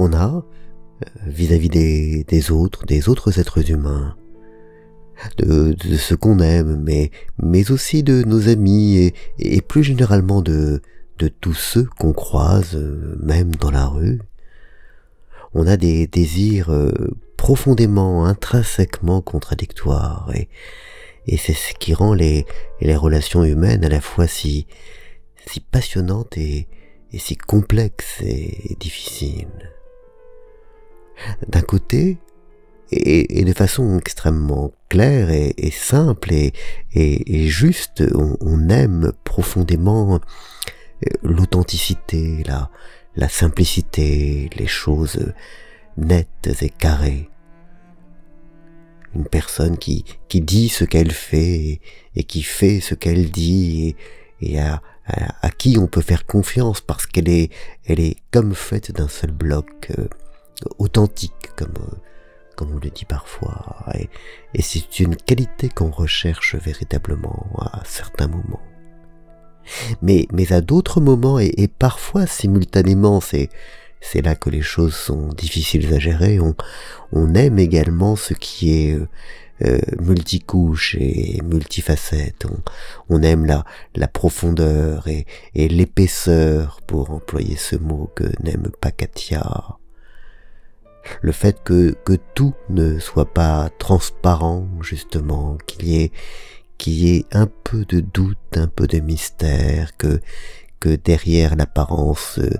on a, euh, vis-à-vis des, autres, des autres êtres humains, de, de ce qu'on aime, mais, aussi de nos amis et, plus généralement de, tous ceux qu'on croise, euh, même dans la rue, on a des désirs euh, profondément, intrinsèquement contradictoires, et, c'est ce qui rend les, relations humaines à la fois si, si passionnantes et si complexes et, difficiles. D'un côté, et, de façon extrêmement claire et, simple et, juste, on, aime profondément euh, l'authenticité, la, simplicité, les choses nettes et carrées. Une personne qui, qui dit ce qu'elle fait et, qui fait ce qu'elle dit et, et à, à, qui on peut faire confiance parce qu'elle est, elle est comme faite d'un seul bloc, euh, authentique comme, euh, comme on le dit parfois. Et, et c'est une qualité qu'on recherche véritablement à certains moments mais, mais à d'autres moments et, parfois simultanément, c'est, c'est là que les choses sont difficiles à gérer. On, on aime également ce qui est euh, euh, multicouche et multifacette. On, on aime la, la profondeur et, et l'épaisseur, pour employer ce mot que n'aime pas Katia. Le fait que, que tout ne soit pas transparent, justement, qu'il y ait, qu'il y ait un peu de doute, un peu de mystère, que, que derrière l'apparence euh,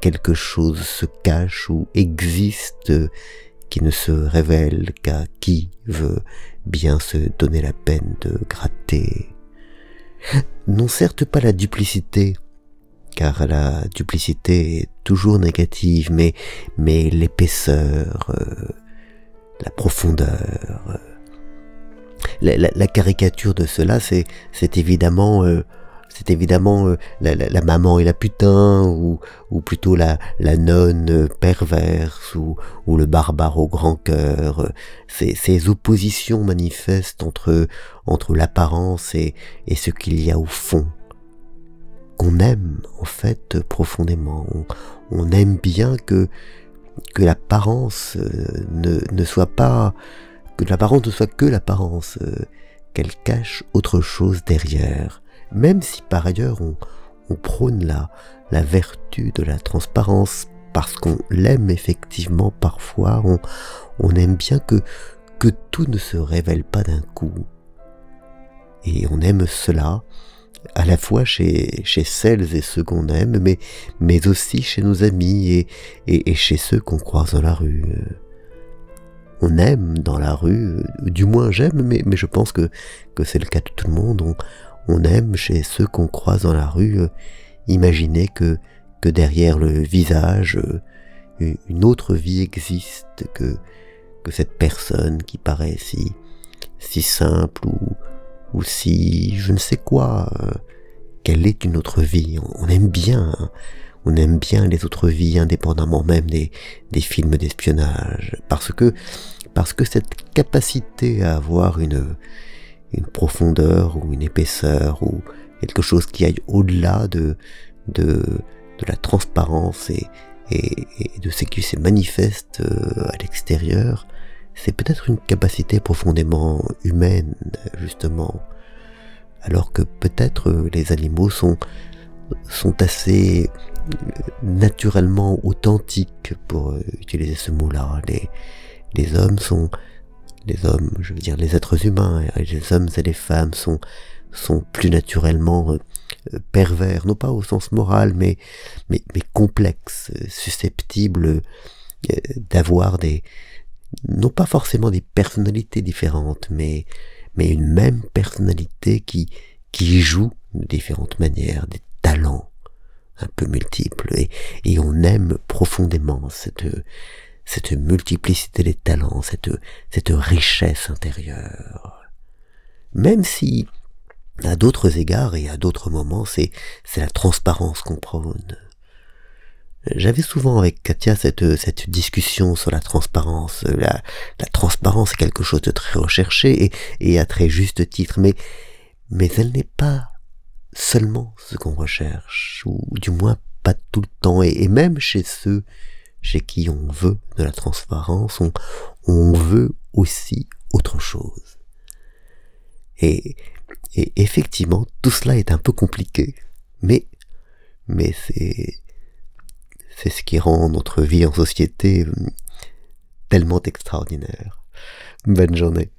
quelque chose se cache ou existe qui ne se révèle qu'à qui veut bien se donner la peine de gratter. Non certes pas la duplicité, car la duplicité est toujours négative, mais, mais l'épaisseur, euh, la profondeur, euh, la, caricature de cela, c'est, c'est évidemment, euh, c'est évidemment euh, la, maman et la putain, ou, ou plutôt la, la nonne perverse, ou, ou le barbare au grand cœur. Ces, ces oppositions manifestes entre, entre l'apparence et, et ce qu'il y a au fond qu'on aime en fait profondément. On, aime bien que que l'apparence euh, ne, ne soit pas que l'apparence ne soit que l'apparence, euh, qu'elle cache autre chose derrière, même si par ailleurs on, prône la, la vertu de la transparence, parce qu'on l'aime effectivement parfois, on, on aime bien que, que tout ne se révèle pas d'un coup. Et on aime cela à la fois chez, chez celles et ceux qu'on aime, mais, mais aussi chez nos amis et, et, chez ceux qu'on croise dans la rue. On aime dans la rue, du moins j'aime, mais, mais je pense que, que c'est le cas de tout le monde, on, on aime chez ceux qu'on croise dans la rue, euh, imaginer que, que derrière le visage, euh, une autre vie existe, que, que cette personne qui paraît si, si simple ou, ou si je ne sais quoi, qu'elle est une autre vie? On, aime bien, hein. on aime bien les autres vies indépendamment même des, des films d'espionnage, parce que parce que cette capacité à avoir une, une profondeur ou une épaisseur ou quelque chose qui aille au-delà de, de, de, la transparence et, et, de ce qui se manifeste euh, à l'extérieur, c'est peut-être une capacité profondément humaine, justement. Alors que peut-être les animaux sont, sont assez euh, naturellement authentiques, pour euh, utiliser ce mot-là. Les, les hommes sont, les hommes, je veux dire les êtres humains, les hommes et les femmes sont, sont plus naturellement euh, pervers, non pas au sens moral, mais, mais, mais complexes, susceptibles euh, d'avoir des, non pas forcément des personnalités différentes, mais, mais une même personnalité qui, qui joue de différentes manières, des talents un peu multiples, et, et on aime profondément cette, cette multiplicité des talents, cette, cette richesse intérieure. Même si, à d'autres égards et à d'autres moments, c'est, la transparence qu'on prône. J'avais souvent avec Katia cette, cette discussion sur la transparence. Euh, la, la transparence est quelque chose de très recherché et, et à très juste titre, mais, mais elle n'est pas seulement ce qu'on recherche, ou du moins pas tout le temps, et, et, même chez ceux chez qui on veut de la transparence, on, on veut aussi autre chose. Et, et effectivement, tout cela est un peu compliqué, mais, mais c'est, c'est ce qui rend notre vie en société hum, tellement extraordinaire. Bonne journée.